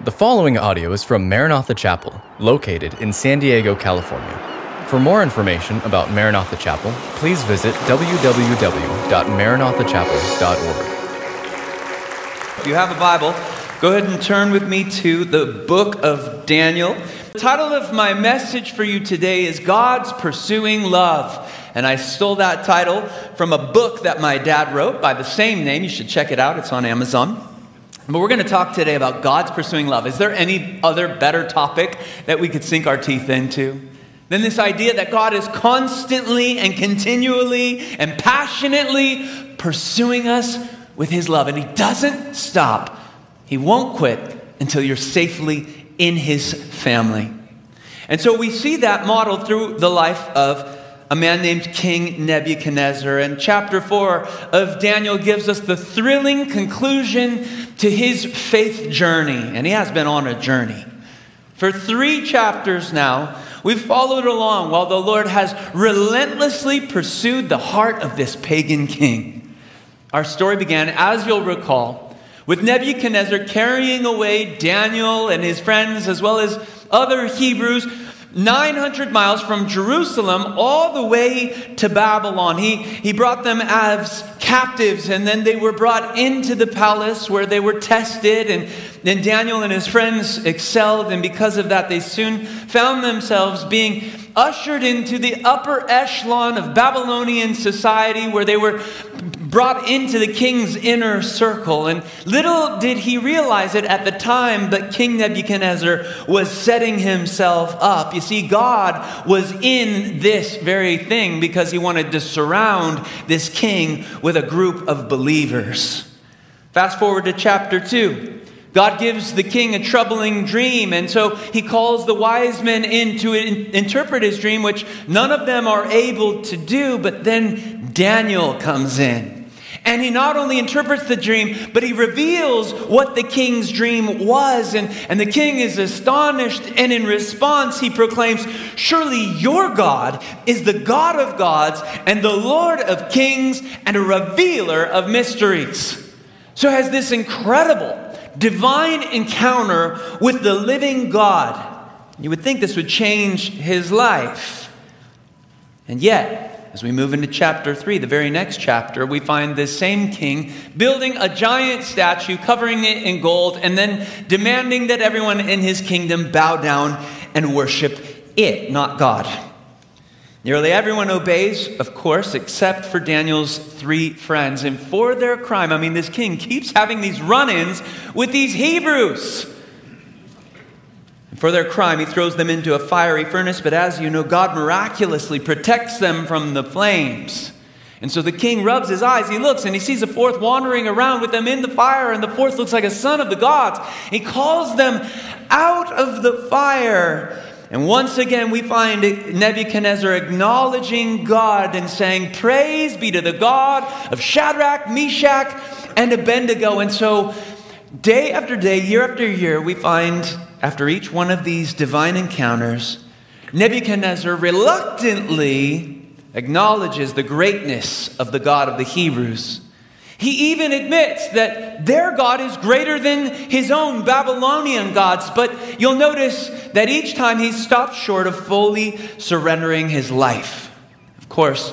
The following audio is from Maranatha Chapel, located in San Diego, California. For more information about Maranatha Chapel, please visit www.maranathachapel.org. If you have a Bible, go ahead and turn with me to the book of Daniel. The title of my message for you today is God's Pursuing Love. And I stole that title from a book that my dad wrote by the same name. You should check it out, it's on Amazon. But we're going to talk today about God's pursuing love. Is there any other better topic that we could sink our teeth into? Than this idea that God is constantly and continually and passionately pursuing us with His love. And He doesn't stop, He won't quit until you're safely in His family. And so we see that modeled through the life of a man named King Nebuchadnezzar. And chapter 4 of Daniel gives us the thrilling conclusion to his faith journey. And he has been on a journey. For three chapters now, we've followed along while the Lord has relentlessly pursued the heart of this pagan king. Our story began, as you'll recall, with Nebuchadnezzar carrying away Daniel and his friends, as well as other Hebrews 900 miles from Jerusalem all the way to Babylon. He, he brought them as captives, and then they were brought into the palace where they were tested. And then Daniel and his friends excelled, and because of that, they soon found themselves being ushered into the upper echelon of Babylonian society where they were brought into the king's inner circle. And little did he realize it at the time, but King Nebuchadnezzar was setting himself up. You see, God was in this very thing because he wanted to surround this king with a group of believers. Fast forward to chapter 2. God gives the king a troubling dream, and so he calls the wise men in to in- interpret his dream, which none of them are able to do. But then Daniel comes in. And he not only interprets the dream, but he reveals what the king's dream was. And, and the king is astonished. And in response, he proclaims, Surely your God is the God of gods and the Lord of kings and a revealer of mysteries. So, has this incredible divine encounter with the living God. You would think this would change his life. And yet, as we move into chapter 3, the very next chapter, we find this same king building a giant statue, covering it in gold, and then demanding that everyone in his kingdom bow down and worship it, not God. Nearly everyone obeys, of course, except for Daniel's three friends. And for their crime, I mean, this king keeps having these run ins with these Hebrews. For their crime, he throws them into a fiery furnace, but as you know, God miraculously protects them from the flames. And so the king rubs his eyes, he looks, and he sees a fourth wandering around with them in the fire, and the fourth looks like a son of the gods. He calls them out of the fire. And once again, we find Nebuchadnezzar acknowledging God and saying, Praise be to the God of Shadrach, Meshach, and Abednego. And so, day after day, year after year, we find after each one of these divine encounters, Nebuchadnezzar reluctantly acknowledges the greatness of the God of the Hebrews. He even admits that their God is greater than his own Babylonian gods, but you'll notice that each time he stops short of fully surrendering his life. Of course,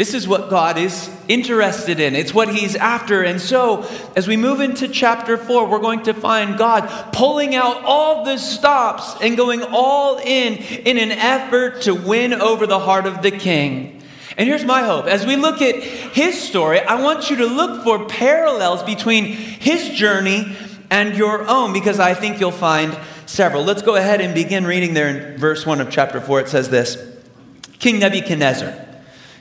this is what God is interested in. It's what He's after. And so, as we move into chapter 4, we're going to find God pulling out all the stops and going all in in an effort to win over the heart of the king. And here's my hope. As we look at his story, I want you to look for parallels between his journey and your own because I think you'll find several. Let's go ahead and begin reading there in verse 1 of chapter 4. It says this King Nebuchadnezzar,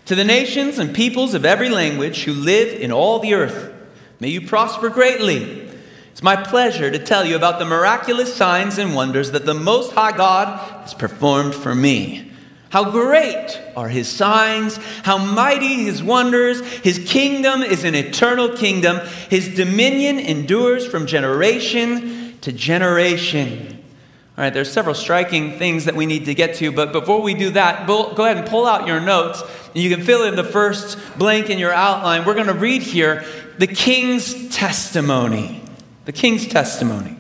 to the nations and peoples of every language who live in all the earth, may you prosper greatly. It's my pleasure to tell you about the miraculous signs and wonders that the Most High God has performed for me. How great are his signs, how mighty his wonders. His kingdom is an eternal kingdom. His dominion endures from generation to generation. All right, there's several striking things that we need to get to, but before we do that, go ahead and pull out your notes. And you can fill in the first blank in your outline. We're going to read here the king's testimony. The king's testimony.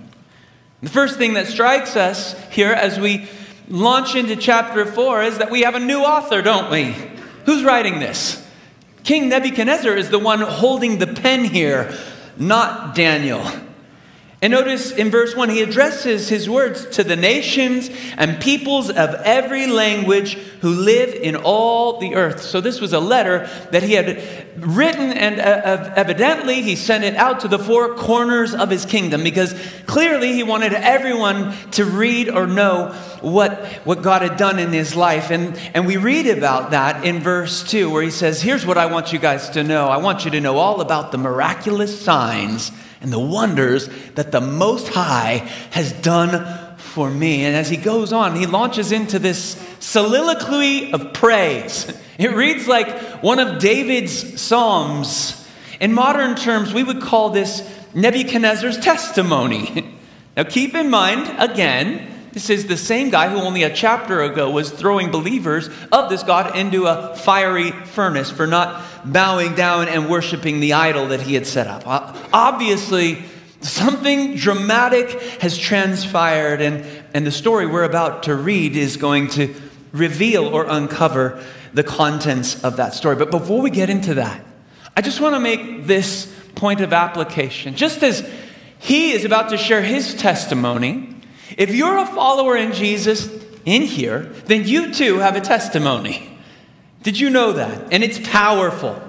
The first thing that strikes us here as we launch into chapter 4 is that we have a new author, don't we? Who's writing this? King Nebuchadnezzar is the one holding the pen here, not Daniel. And notice in verse 1, he addresses his words to the nations and peoples of every language who live in all the earth. So this was a letter that he had written, and uh, evidently he sent it out to the four corners of his kingdom because clearly he wanted everyone to read or know what, what God had done in his life. And, and we read about that in verse 2, where he says, Here's what I want you guys to know I want you to know all about the miraculous signs and the wonders that the Most High has done for me. And as he goes on, he launches into this soliloquy of praise. It reads like one of David's Psalms. In modern terms, we would call this Nebuchadnezzar's testimony. Now, keep in mind, again, this is the same guy who only a chapter ago was throwing believers of this God into a fiery furnace for not bowing down and worshiping the idol that he had set up. Obviously, something dramatic has transpired, and, and the story we're about to read is going to reveal or uncover the contents of that story. But before we get into that, I just want to make this point of application. Just as he is about to share his testimony, if you're a follower in Jesus in here, then you too have a testimony. Did you know that? And it's powerful.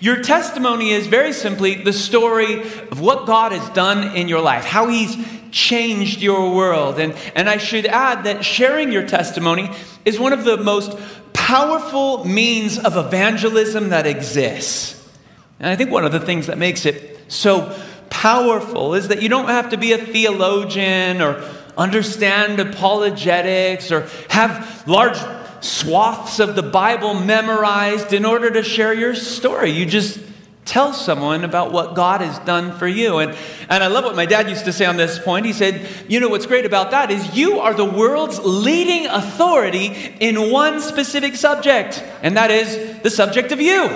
Your testimony is very simply the story of what God has done in your life, how He's changed your world. And, and I should add that sharing your testimony is one of the most powerful means of evangelism that exists. And I think one of the things that makes it so powerful is that you don't have to be a theologian or understand apologetics or have large swaths of the Bible memorized in order to share your story. You just tell someone about what God has done for you. And, and I love what my dad used to say on this point. He said, You know, what's great about that is you are the world's leading authority in one specific subject, and that is the subject of you.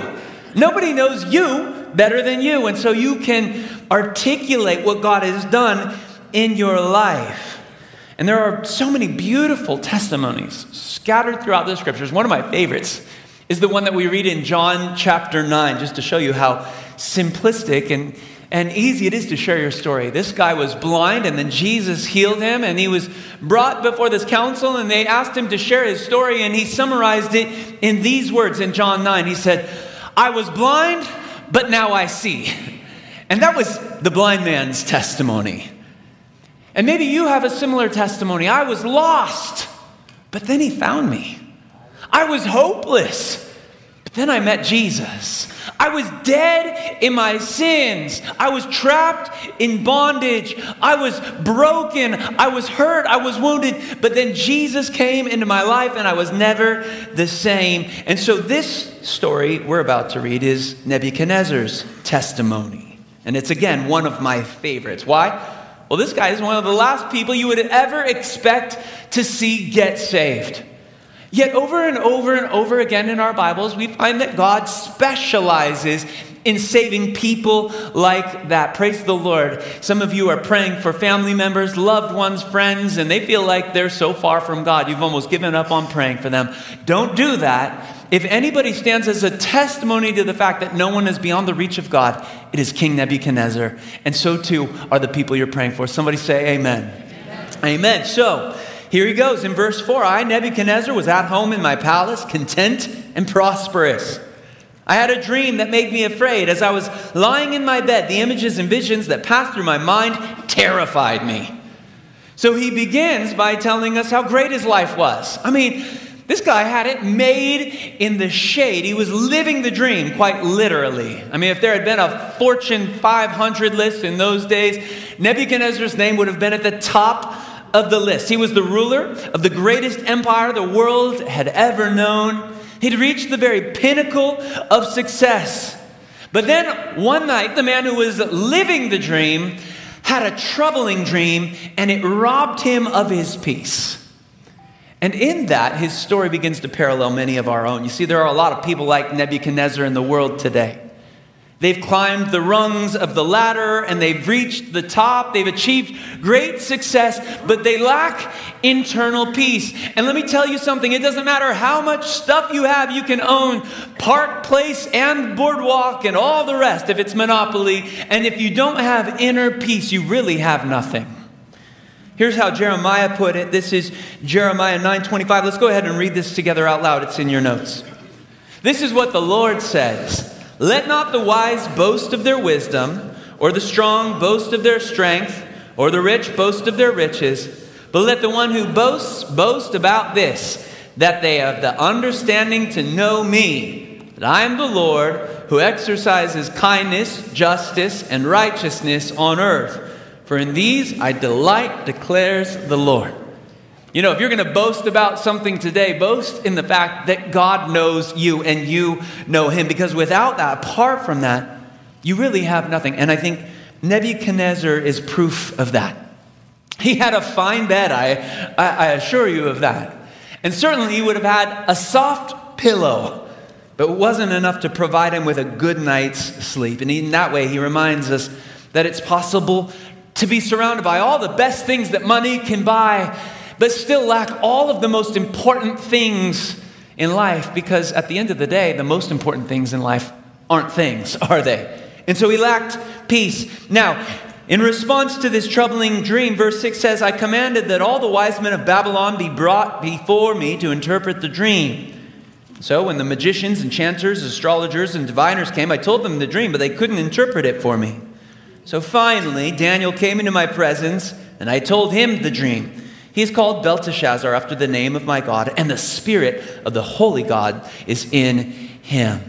Nobody knows you better than you, and so you can articulate what God has done in your life. And there are so many beautiful testimonies scattered throughout the scriptures. One of my favorites is the one that we read in John chapter 9, just to show you how simplistic and, and easy it is to share your story. This guy was blind, and then Jesus healed him, and he was brought before this council, and they asked him to share his story, and he summarized it in these words in John 9. He said, I was blind, but now I see. And that was the blind man's testimony. And maybe you have a similar testimony. I was lost, but then he found me. I was hopeless, but then I met Jesus. I was dead in my sins. I was trapped in bondage. I was broken. I was hurt. I was wounded. But then Jesus came into my life and I was never the same. And so, this story we're about to read is Nebuchadnezzar's testimony. And it's again one of my favorites. Why? Well, this guy is one of the last people you would ever expect to see get saved. Yet, over and over and over again in our Bibles, we find that God specializes in saving people like that. Praise the Lord. Some of you are praying for family members, loved ones, friends, and they feel like they're so far from God, you've almost given up on praying for them. Don't do that. If anybody stands as a testimony to the fact that no one is beyond the reach of God, it is King Nebuchadnezzar. And so too are the people you're praying for. Somebody say, Amen. Amen. amen. So, here he goes in verse 4 I, Nebuchadnezzar, was at home in my palace, content and prosperous. I had a dream that made me afraid. As I was lying in my bed, the images and visions that passed through my mind terrified me. So he begins by telling us how great his life was. I mean, this guy had it made in the shade. He was living the dream, quite literally. I mean, if there had been a Fortune 500 list in those days, Nebuchadnezzar's name would have been at the top of the list. He was the ruler of the greatest empire the world had ever known. He'd reached the very pinnacle of success. But then one night, the man who was living the dream had a troubling dream and it robbed him of his peace. And in that, his story begins to parallel many of our own. You see, there are a lot of people like Nebuchadnezzar in the world today. They've climbed the rungs of the ladder and they've reached the top. They've achieved great success, but they lack internal peace. And let me tell you something it doesn't matter how much stuff you have, you can own Park Place and Boardwalk and all the rest if it's Monopoly. And if you don't have inner peace, you really have nothing. Here's how Jeremiah put it. This is Jeremiah 9:25. Let's go ahead and read this together out loud. It's in your notes. This is what the Lord says. Let not the wise boast of their wisdom, or the strong boast of their strength, or the rich boast of their riches, but let the one who boasts boast about this, that they have the understanding to know me, that I am the Lord who exercises kindness, justice, and righteousness on earth. For in these I delight, declares the Lord. You know, if you're going to boast about something today, boast in the fact that God knows you and you know him. Because without that, apart from that, you really have nothing. And I think Nebuchadnezzar is proof of that. He had a fine bed, I, I, assure you of that. And certainly he would have had a soft pillow, but it wasn't enough to provide him with a good night's sleep. And in that way, he reminds us that it's possible to be surrounded by all the best things that money can buy but still lack all of the most important things in life because at the end of the day, the most important things in life aren't things, are they? And so he lacked peace. Now, in response to this troubling dream, verse 6 says, I commanded that all the wise men of Babylon be brought before me to interpret the dream. So when the magicians, enchanters, astrologers, and diviners came, I told them the dream, but they couldn't interpret it for me. So finally, Daniel came into my presence, and I told him the dream. He is called Belteshazzar after the name of my God, and the spirit of the holy God is in him.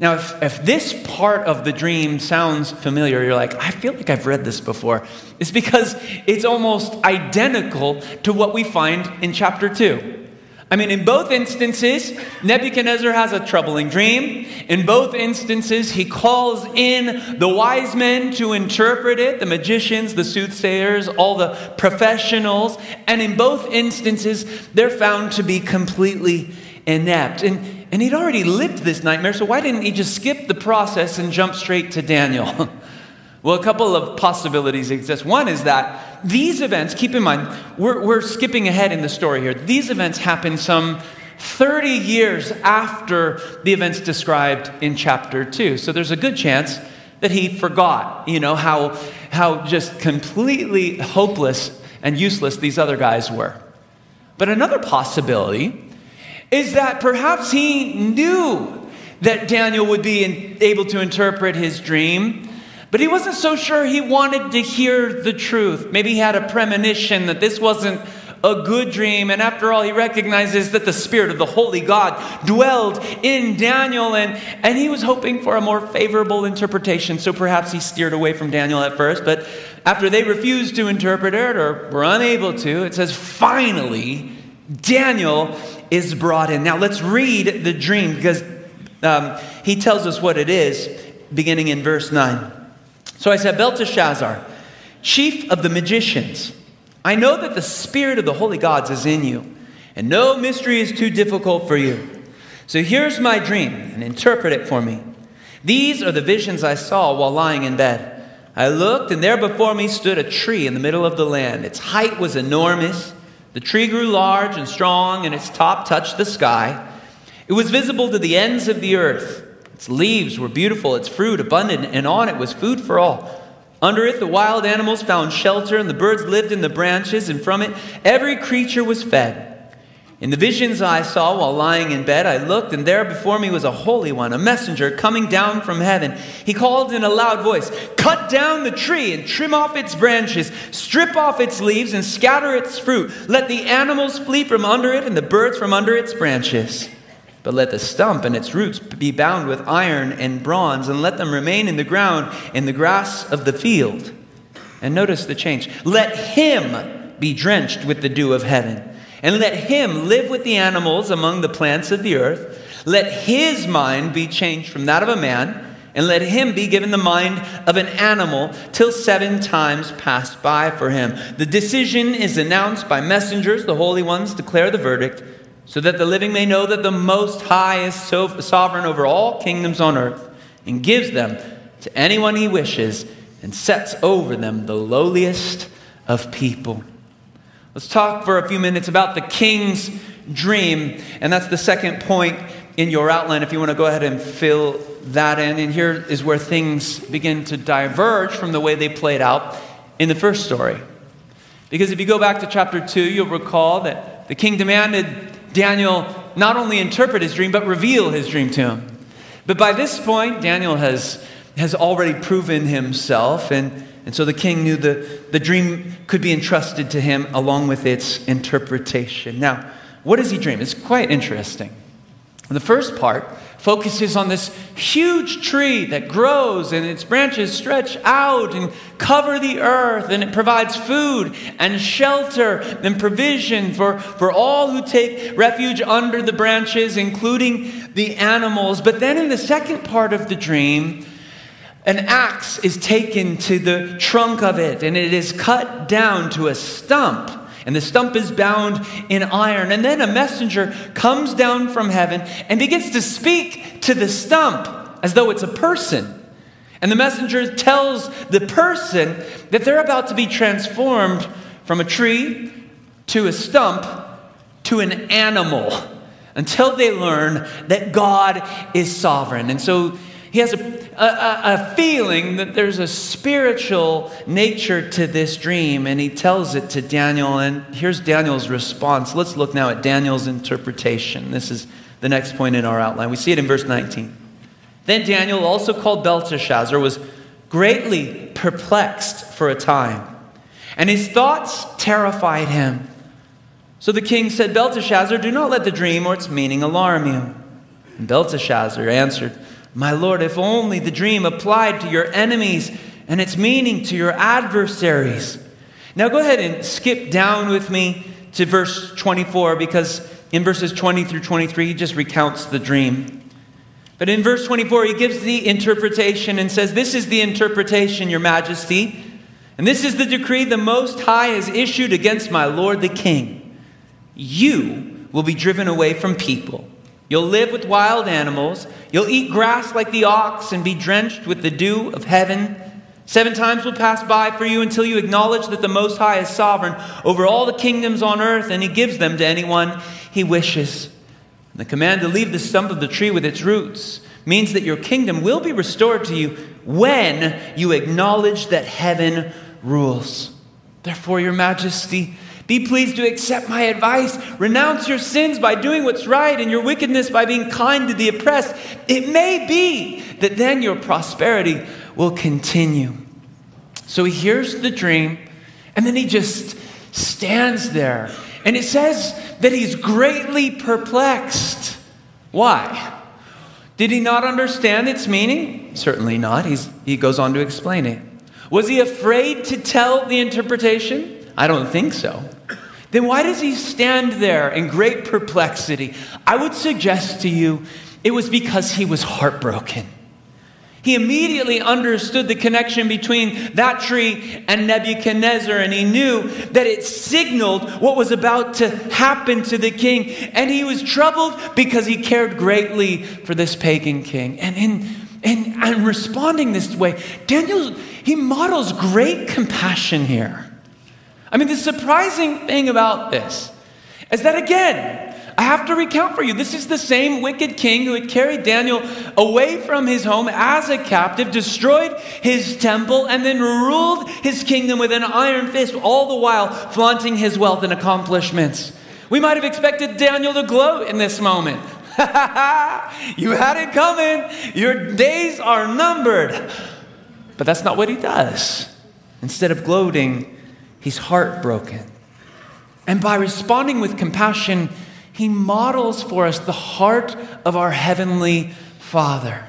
Now, if, if this part of the dream sounds familiar, you're like, I feel like I've read this before. It's because it's almost identical to what we find in chapter 2. I mean, in both instances, Nebuchadnezzar has a troubling dream. In both instances, he calls in the wise men to interpret it the magicians, the soothsayers, all the professionals. And in both instances, they're found to be completely inept. And, and he'd already lived this nightmare, so why didn't he just skip the process and jump straight to Daniel? well, a couple of possibilities exist. One is that these events, keep in mind, we're, we're skipping ahead in the story here. These events happen some 30 years after the events described in chapter 2. So there's a good chance that he forgot, you know, how, how just completely hopeless and useless these other guys were. But another possibility is that perhaps he knew that Daniel would be able to interpret his dream but he wasn't so sure he wanted to hear the truth. Maybe he had a premonition that this wasn't a good dream. And after all, he recognizes that the Spirit of the Holy God dwelled in Daniel, and, and he was hoping for a more favorable interpretation. So perhaps he steered away from Daniel at first. But after they refused to interpret it or were unable to, it says, finally, Daniel is brought in. Now let's read the dream because um, he tells us what it is, beginning in verse 9. So I said, Belteshazzar, chief of the magicians, I know that the spirit of the holy gods is in you, and no mystery is too difficult for you. So here's my dream, and interpret it for me. These are the visions I saw while lying in bed. I looked, and there before me stood a tree in the middle of the land. Its height was enormous. The tree grew large and strong, and its top touched the sky. It was visible to the ends of the earth. Its leaves were beautiful, its fruit abundant, and on it was food for all. Under it, the wild animals found shelter, and the birds lived in the branches, and from it, every creature was fed. In the visions I saw while lying in bed, I looked, and there before me was a holy one, a messenger coming down from heaven. He called in a loud voice Cut down the tree and trim off its branches, strip off its leaves, and scatter its fruit. Let the animals flee from under it, and the birds from under its branches. But let the stump and its roots be bound with iron and bronze, and let them remain in the ground in the grass of the field. And notice the change. Let him be drenched with the dew of heaven, and let him live with the animals among the plants of the earth. Let his mind be changed from that of a man, and let him be given the mind of an animal till seven times pass by for him. The decision is announced by messengers, the holy ones declare the verdict so that the living may know that the Most High is so sovereign over all kingdoms on earth and gives them to anyone he wishes and sets over them the lowliest of people. Let's talk for a few minutes about the king's dream, and that's the second point in your outline if you want to go ahead and fill that in. And here is where things begin to diverge from the way they played out in the first story. Because if you go back to chapter 2, you'll recall that the king demanded Daniel not only interpret his dream, but reveal his dream to him. But by this point, Daniel has, has already proven himself, and, and so the king knew the, the dream could be entrusted to him along with its interpretation. Now, what does he dream? It's quite interesting. The first part focuses on this huge tree that grows and its branches stretch out and cover the earth and it provides food and shelter and provision for, for all who take refuge under the branches, including the animals. But then in the second part of the dream, an axe is taken to the trunk of it and it is cut down to a stump and the stump is bound in iron. And then a messenger comes down from heaven and begins to speak to the stump as though it's a person. And the messenger tells the person that they're about to be transformed from a tree to a stump to an animal until they learn that God is sovereign. And so he has a, a, a, feeling that there's a spiritual nature to this dream, and he tells it to Daniel. And here's Daniel's response. Let's look now at Daniel's interpretation. This is the next point in our outline. We see it in verse 19. Then Daniel, also called Belteshazzar, was greatly perplexed for a time, and his thoughts terrified him. So the king said, Belteshazzar, do not let the dream or its meaning alarm you. And Belteshazzar answered, my Lord, if only the dream applied to your enemies and its meaning to your adversaries. Now go ahead and skip down with me to verse 24 because in verses 20 through 23, he just recounts the dream. But in verse 24, he gives the interpretation and says, This is the interpretation, Your Majesty, and this is the decree the Most High has issued against my Lord the King. You will be driven away from people You'll live with wild animals. You'll eat grass like the ox and be drenched with the dew of heaven. Seven times will pass by for you until you acknowledge that the Most High is sovereign over all the kingdoms on earth, and He gives them to anyone He wishes. The command to leave the stump of the tree with its roots means that your kingdom will be restored to you when you acknowledge that heaven rules. Therefore, Your Majesty, be pleased to accept my advice. Renounce your sins by doing what's right and your wickedness by being kind to the oppressed. It may be that then your prosperity will continue. So he hears the dream and then he just stands there. And it says that he's greatly perplexed. Why? Did he not understand its meaning? Certainly not. He's, he goes on to explain it. Was he afraid to tell the interpretation? I don't think so then why does he stand there in great perplexity? I would suggest to you it was because he was heartbroken. He immediately understood the connection between that tree and Nebuchadnezzar, and he knew that it signaled what was about to happen to the king. And he was troubled because he cared greatly for this pagan king. And in, in, in responding this way, Daniel, he models great compassion here. I mean, the surprising thing about this is that, again, I have to recount for you this is the same wicked king who had carried Daniel away from his home as a captive, destroyed his temple, and then ruled his kingdom with an iron fist, all the while flaunting his wealth and accomplishments. We might have expected Daniel to gloat in this moment. you had it coming. Your days are numbered. But that's not what he does. Instead of gloating, He's heartbroken. And by responding with compassion, he models for us the heart of our Heavenly Father.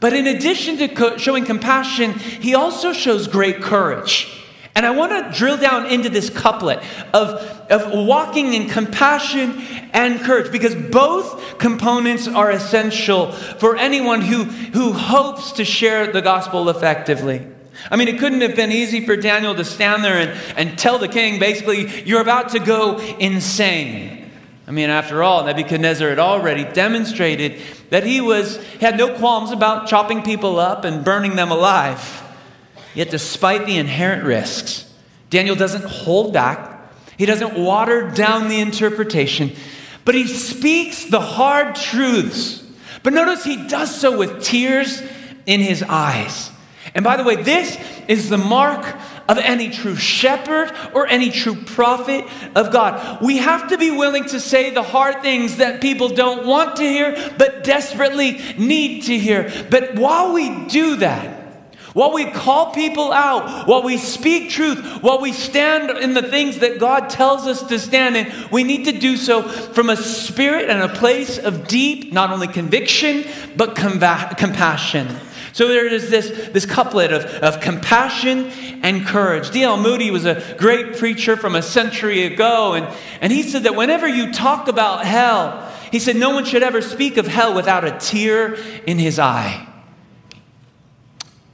But in addition to co- showing compassion, he also shows great courage. And I want to drill down into this couplet of, of walking in compassion and courage because both components are essential for anyone who, who hopes to share the gospel effectively. I mean, it couldn't have been easy for Daniel to stand there and, and tell the king, basically, you're about to go insane. I mean, after all, Nebuchadnezzar had already demonstrated that he was had no qualms about chopping people up and burning them alive. Yet despite the inherent risks, Daniel doesn't hold back. He doesn't water down the interpretation, but he speaks the hard truths. But notice he does so with tears in his eyes. And by the way, this is the mark of any true shepherd or any true prophet of God. We have to be willing to say the hard things that people don't want to hear, but desperately need to hear. But while we do that, while we call people out, while we speak truth, while we stand in the things that God tells us to stand in, we need to do so from a spirit and a place of deep, not only conviction, but compassion. So there is this, this couplet of, of compassion and courage. D.L. Moody was a great preacher from a century ago, and, and he said that whenever you talk about hell, he said no one should ever speak of hell without a tear in his eye.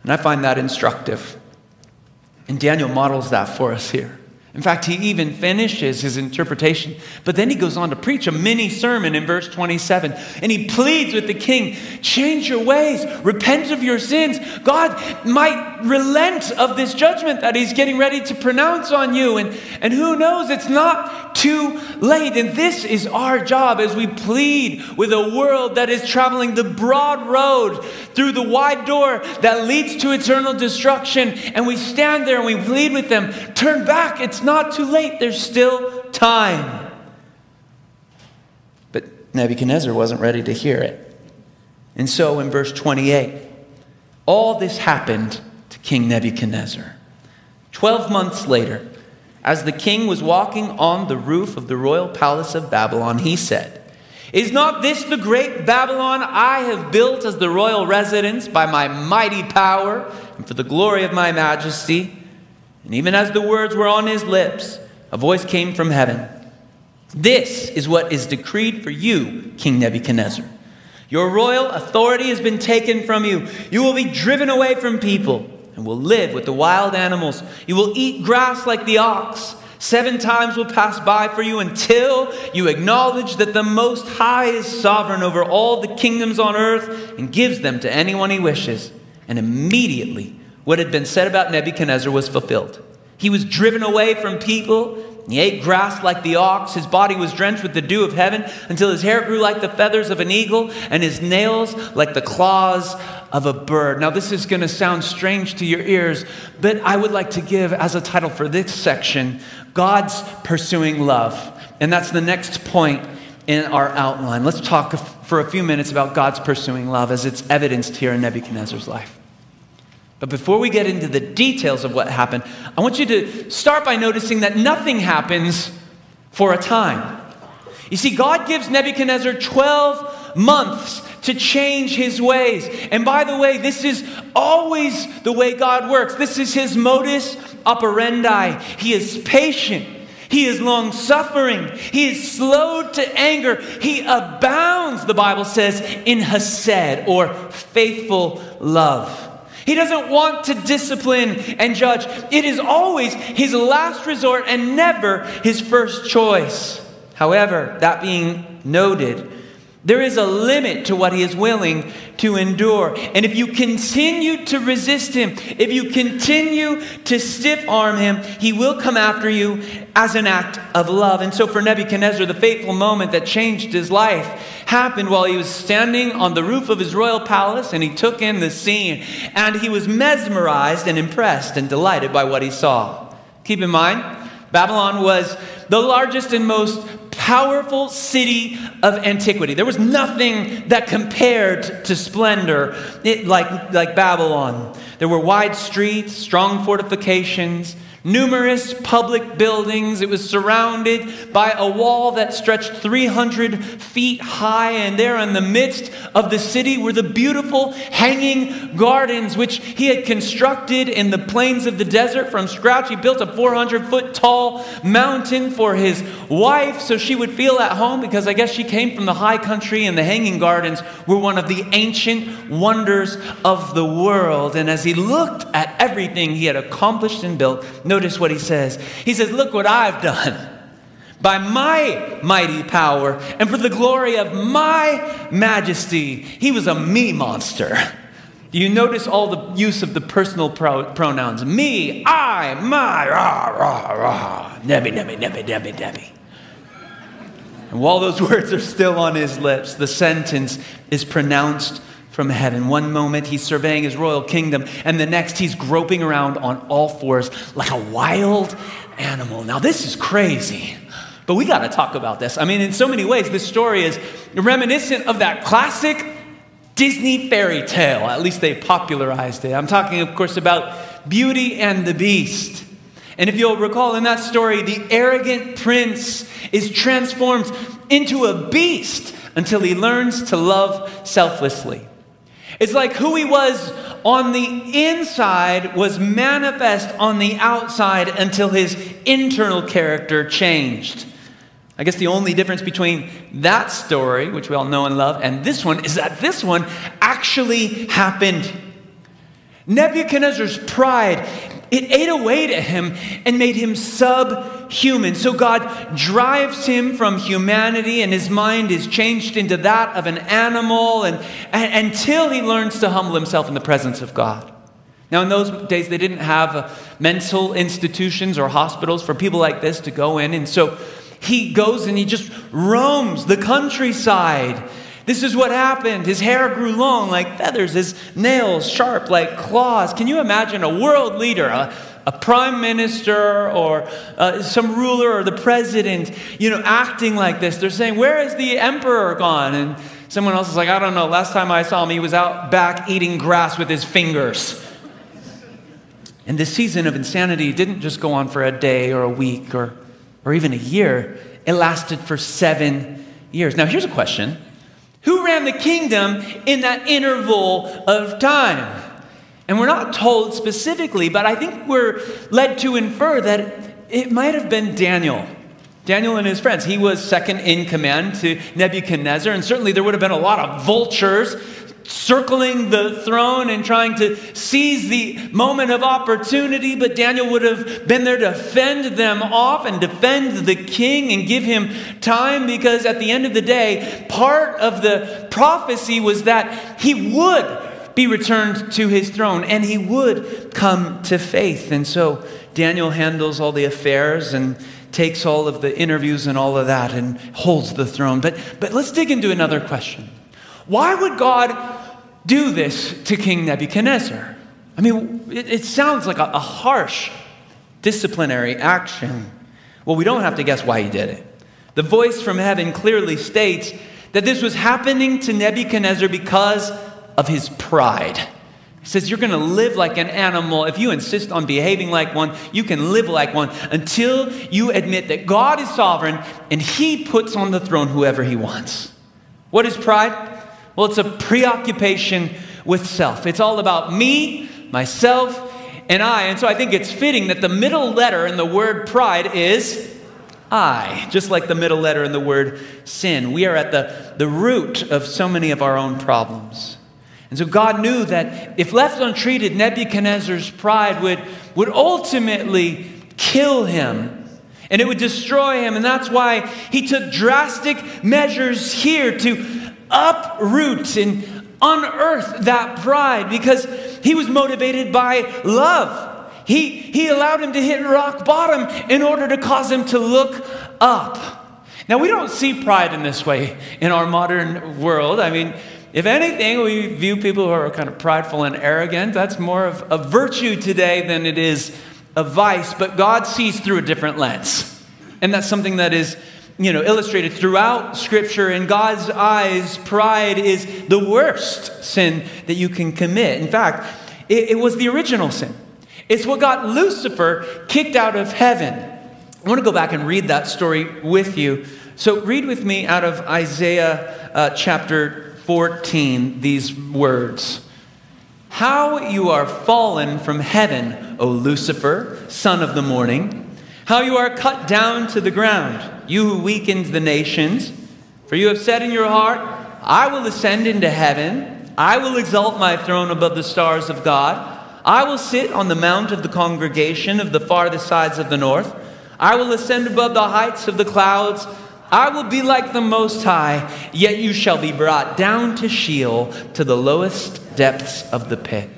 And I find that instructive. And Daniel models that for us here. In fact, he even finishes his interpretation, but then he goes on to preach a mini sermon in verse 27. And he pleads with the king change your ways, repent of your sins. God might relent of this judgment that he's getting ready to pronounce on you. And, and who knows, it's not too late. And this is our job as we plead with a world that is traveling the broad road through the wide door that leads to eternal destruction. And we stand there and we plead with them turn back. It's not too late, there's still time. But Nebuchadnezzar wasn't ready to hear it. And so in verse 28, all this happened to King Nebuchadnezzar. Twelve months later, as the king was walking on the roof of the royal palace of Babylon, he said, Is not this the great Babylon I have built as the royal residence by my mighty power and for the glory of my majesty? And even as the words were on his lips, a voice came from heaven. This is what is decreed for you, King Nebuchadnezzar. Your royal authority has been taken from you. You will be driven away from people and will live with the wild animals. You will eat grass like the ox. Seven times will pass by for you until you acknowledge that the Most High is sovereign over all the kingdoms on earth and gives them to anyone he wishes. And immediately what had been said about Nebuchadnezzar was fulfilled. He was driven away from people. He ate grass like the ox. His body was drenched with the dew of heaven until his hair grew like the feathers of an eagle and his nails like the claws of a bird. Now, this is going to sound strange to your ears, but I would like to give as a title for this section God's Pursuing Love. And that's the next point in our outline. Let's talk for a few minutes about God's pursuing love as it's evidenced here in Nebuchadnezzar's life. But before we get into the details of what happened, I want you to start by noticing that nothing happens for a time. You see, God gives Nebuchadnezzar 12 months to change his ways. And by the way, this is always the way God works. This is his modus operandi. He is patient. He is long suffering. He is slow to anger. He abounds, the Bible says, in hesed or faithful love. He doesn't want to discipline and judge. It is always his last resort and never his first choice. However, that being noted, there is a limit to what he is willing to endure. And if you continue to resist him, if you continue to stiff arm him, he will come after you as an act of love. And so for Nebuchadnezzar, the fateful moment that changed his life happened while he was standing on the roof of his royal palace and he took in the scene. And he was mesmerized and impressed and delighted by what he saw. Keep in mind, Babylon was the largest and most powerful city of antiquity. There was nothing that compared to splendor like, like Babylon. There were wide streets, strong fortifications, numerous public buildings. It was surrounded by a wall that stretched 300 feet high, and there in the midst of the city were the beautiful hanging gardens which he had constructed in the plains of the desert from scratch. He built a 400 foot tall mountain for his wife so she would feel at home because I guess she came from the high country, and the hanging gardens were one of the ancient wonders of the world. And as he looked at everything he had accomplished and built, Notice what he says. He says, Look what I've done. by my mighty power and for the glory of my majesty. He was a me monster. Do you notice all the use of the personal pro- pronouns me, I, my, rah, rah, rah, nebby, nebby, nebby, nebby, nebby. And while those words are still on his lips, the sentence is pronounced from heaven. One moment he's surveying his royal kingdom, and the next he's groping around on all fours like a wild animal. Now, this is crazy. But we got to talk about this. I mean, in so many ways, this story is reminiscent of that classic Disney fairy tale. At least they popularized it. I'm talking, of course, about Beauty and the Beast. And if you'll recall in that story, the arrogant prince is transformed into a beast until he learns to love selflessly. It's like who he was on the inside was manifest on the outside until his internal character changed. I guess the only difference between that story, which we all know and love, and this one is that this one actually happened. Nebuchadnezzar's pride, it ate away at him and made him subhuman. So God drives him from humanity, and his mind is changed into that of an animal and, and until he learns to humble himself in the presence of God. Now, in those days, they didn't have uh, mental institutions or hospitals for people like this to go in. And so he goes and he just roams the countryside. This is what happened. His hair grew long like feathers, his nails sharp like claws. Can you imagine a world leader, a, a prime minister, or uh, some ruler, or the president, you know, acting like this? They're saying, Where is the emperor gone? And someone else is like, I don't know. Last time I saw him, he was out back eating grass with his fingers. And this season of insanity didn't just go on for a day or a week or or even a year, it lasted for seven years. Now, here's a question Who ran the kingdom in that interval of time? And we're not told specifically, but I think we're led to infer that it might have been Daniel. Daniel and his friends. He was second in command to Nebuchadnezzar, and certainly there would have been a lot of vultures circling the throne and trying to seize the moment of opportunity, but Daniel would have been there to fend them off and defend the king and give him time because at the end of the day, part of the prophecy was that he would be returned to his throne and he would come to faith. And so Daniel handles all the affairs and takes all of the interviews and all of that and holds the throne. But, but let's dig into another question. Why would God do this to King Nebuchadnezzar? I mean, it, it sounds like a, a harsh disciplinary action. Well, we don't have to guess why he did it. The voice from heaven clearly states that this was happening to Nebuchadnezzar because of his pride. He says, You're going to live like an animal. If you insist on behaving like one, you can live like one until you admit that God is sovereign and he puts on the throne whoever he wants. What is pride? Well, it's a preoccupation with self. It's all about me, myself, and I. And so I think it's fitting that the middle letter in the word pride is I, just like the middle letter in the word sin. We are at the, the root of so many of our own problems. And so God knew that if left untreated, Nebuchadnezzar's pride would, would ultimately kill him and it would destroy him. And that's why he took drastic measures here to uproot and unearth that pride because he was motivated by love. He, he allowed him to hit rock bottom in order to cause him to look up. Now, we don't see pride in this way in our modern world. I mean, if anything, we view people who are kind of prideful and arrogant. That's more of a virtue today than it is a vice, but God sees through a different lens. And that's something that is you know, illustrated throughout Scripture. In God's eyes, pride is the worst sin that you can commit. In fact, it, it was the original sin. It's what got Lucifer kicked out of heaven. I want to go back and read that story with you. So, read with me out of Isaiah uh, chapter 14 these words How you are fallen from heaven, O Lucifer, son of the morning. How you are cut down to the ground you who weakened the nations. For you have said in your heart, I will ascend into heaven. I will exalt my throne above the stars of God. I will sit on the mount of the congregation of the farthest sides of the north. I will ascend above the heights of the clouds. I will be like the Most High, yet you shall be brought down to Sheol, to the lowest depths of the pit.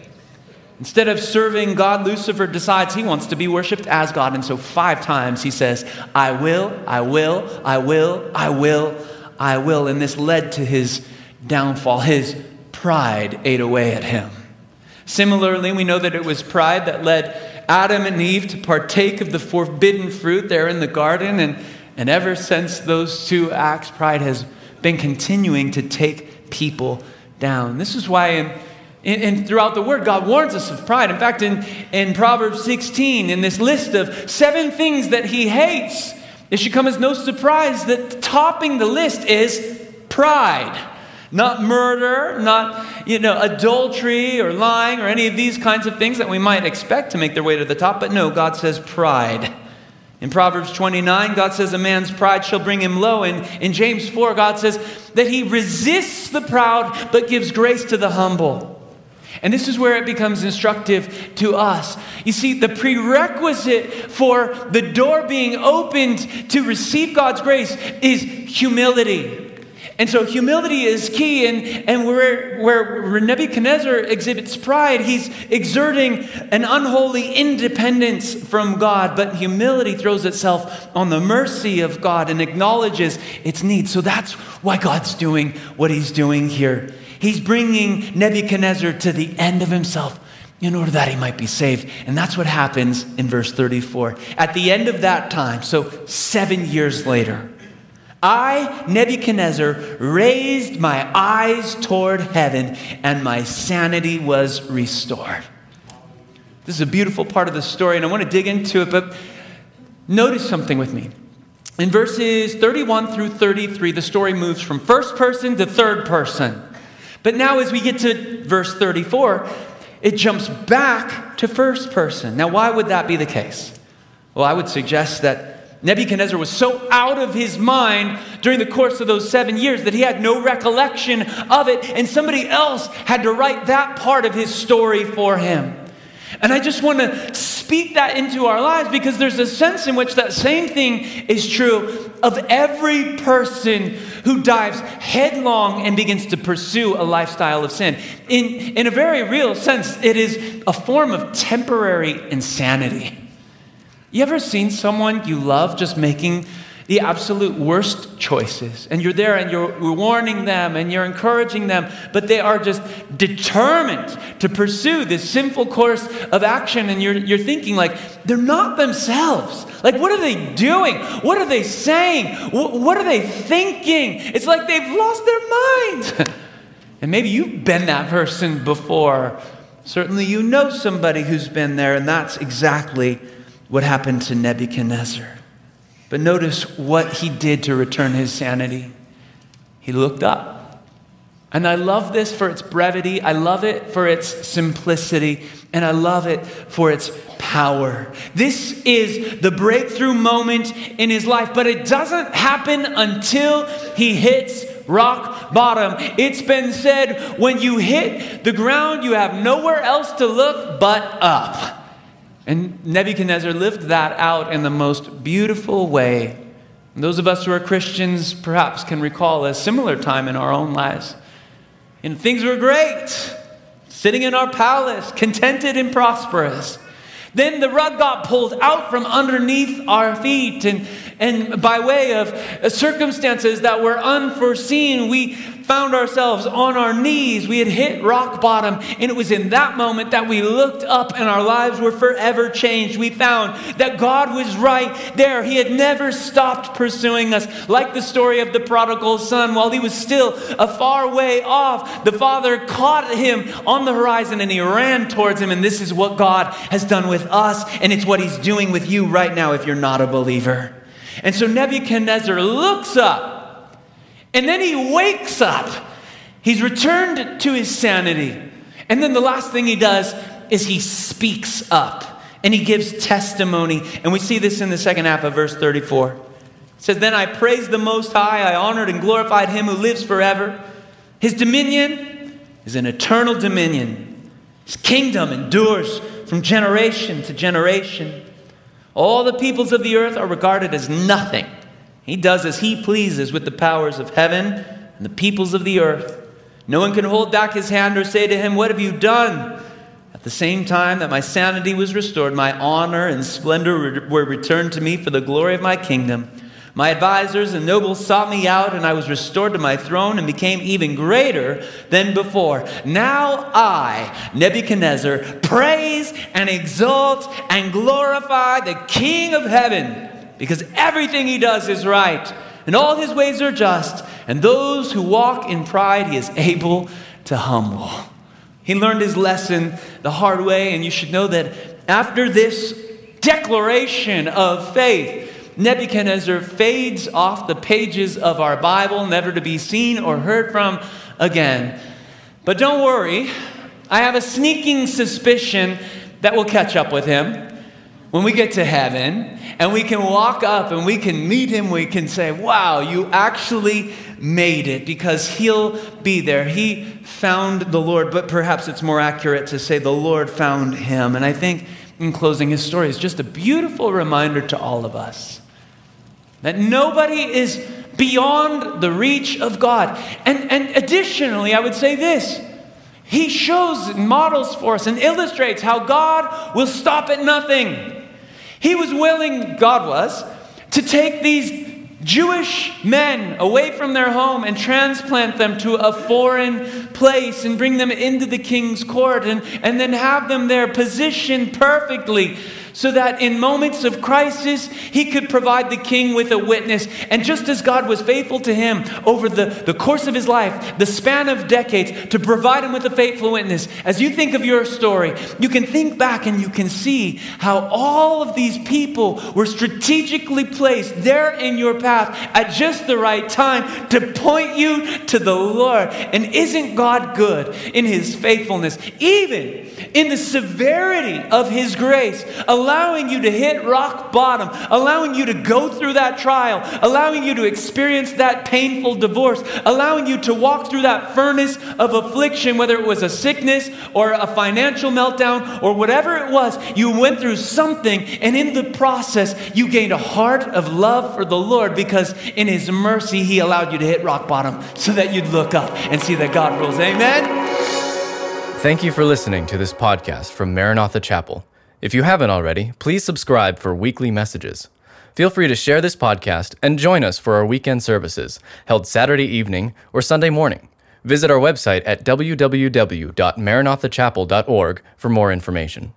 Instead of serving God, Lucifer decides he wants to be worshiped as God. And so, five times he says, I will, I will, I will, I will, I will. And this led to his downfall. His pride ate away at him. Similarly, we know that it was pride that led Adam and Eve to partake of the forbidden fruit there in the garden. And, and ever since those two acts, pride has been continuing to take people down. This is why in and, throughout the word, God warns us of pride. In fact, in, in Proverbs 16, in this list of seven things that he hates, it should come as no surprise that topping the list is pride. Not murder, not you know, adultery or lying or any of these kinds of things that we might expect to make their way to the top. But no, God says pride. In Proverbs 29, God says a man's pride shall bring him low. And in James 4, God says that he resists the proud but gives grace to the humble. And this is where it becomes instructive to us. You see, the prerequisite for the door being opened to receive God's grace is humility. And so humility is key, and, and where, where Nebuchadnezzar exhibits pride, he's exerting an unholy independence from God. But humility throws itself on the mercy of God and acknowledges its need. So that's why God's doing what he's doing here. He's bringing Nebuchadnezzar to the end of himself in order that he might be saved. And that's what happens in verse 34. At the end of that time, so seven years later, I, Nebuchadnezzar, raised my eyes toward heaven and my sanity was restored. This is a beautiful part of the story, and I want to dig into it, but notice something with me. In verses 31 through 33, the story moves from first person to third person. But now, as we get to verse 34, it jumps back to first person. Now, why would that be the case? Well, I would suggest that Nebuchadnezzar was so out of his mind during the course of those seven years that he had no recollection of it, and somebody else had to write that part of his story for him. And I just want to speak that into our lives because there's a sense in which that same thing is true of every person who dives headlong and begins to pursue a lifestyle of sin. In, in a very real sense, it is a form of temporary insanity. You ever seen someone you love just making the absolute worst choices. And you're there and you're warning them and you're encouraging them, but they are just determined to pursue this sinful course of action. And you're, you're thinking, like, they're not themselves. Like, what are they doing? What are they saying? What are they thinking? It's like they've lost their mind. and maybe you've been that person before. Certainly, you know somebody who's been there, and that's exactly what happened to Nebuchadnezzar. But notice what he did to return his sanity. He looked up. And I love this for its brevity. I love it for its simplicity. And I love it for its power. This is the breakthrough moment in his life, but it doesn't happen until he hits rock bottom. It's been said when you hit the ground, you have nowhere else to look but up. And Nebuchadnezzar lived that out in the most beautiful way. And those of us who are Christians perhaps can recall a similar time in our own lives. And things were great, sitting in our palace, contented and prosperous. Then the rug got pulled out from underneath our feet, and, and by way of circumstances that were unforeseen, we found ourselves on our knees. We had hit rock bottom, and it was in that moment that we looked up and our lives were forever changed. We found that God was right there. He had never stopped pursuing us. Like the story of the prodigal son, while he was still a far way off, the father caught him on the horizon and he ran towards him. And this is what God has done with us, and it's what he's doing with you right now if you're not a believer. And so Nebuchadnezzar looks up and then he wakes up. He's returned to his sanity. And then the last thing he does is he speaks up and he gives testimony. And we see this in the second half of verse 34. It says, Then I praised the Most High, I honored and glorified him who lives forever. His dominion is an eternal dominion, his kingdom endures from generation to generation. All the peoples of the earth are regarded as nothing. He does as he pleases with the powers of heaven and the peoples of the earth. No one can hold back his hand or say to him, What have you done? At the same time that my sanity was restored, my honor and splendor were returned to me for the glory of my kingdom. My advisors and nobles sought me out, and I was restored to my throne and became even greater than before. Now I, Nebuchadnezzar, praise and exalt and glorify the King of heaven, because everything he does is right, and all his ways are just, and those who walk in pride he is able to humble. He learned his lesson the hard way, and you should know that after this declaration of faith, Nebuchadnezzar fades off the pages of our Bible, never to be seen or heard from again. But don't worry, I have a sneaking suspicion that we'll catch up with him when we get to heaven and we can walk up and we can meet him. We can say, Wow, you actually made it because he'll be there. He found the Lord, but perhaps it's more accurate to say the Lord found him. And I think in closing, his story is just a beautiful reminder to all of us that nobody is beyond the reach of God. And, and additionally, I would say this He shows and models for us and illustrates how God will stop at nothing. He was willing, God was, to take these Jewish men away from their home and transplant them to a foreign place and bring them into the king's court and, and then have them there positioned perfectly so that in moments of crisis, he could provide the king with a witness. And just as God was faithful to him over the, the course of his life, the span of decades, to provide him with a faithful witness, as you think of your story, you can think back and you can see how all of these people were strategically placed there in your path at just the right time to point you to the Lord. And isn't God good in his faithfulness? Even in the severity of His grace, allowing you to hit rock bottom, allowing you to go through that trial, allowing you to experience that painful divorce, allowing you to walk through that furnace of affliction, whether it was a sickness or a financial meltdown or whatever it was, you went through something, and in the process, you gained a heart of love for the Lord because in His mercy, He allowed you to hit rock bottom so that you'd look up and see that God rules. Amen. Thank you for listening to this podcast from Maranatha Chapel. If you haven't already, please subscribe for weekly messages. Feel free to share this podcast and join us for our weekend services held Saturday evening or Sunday morning. Visit our website at www.maranathachapel.org for more information.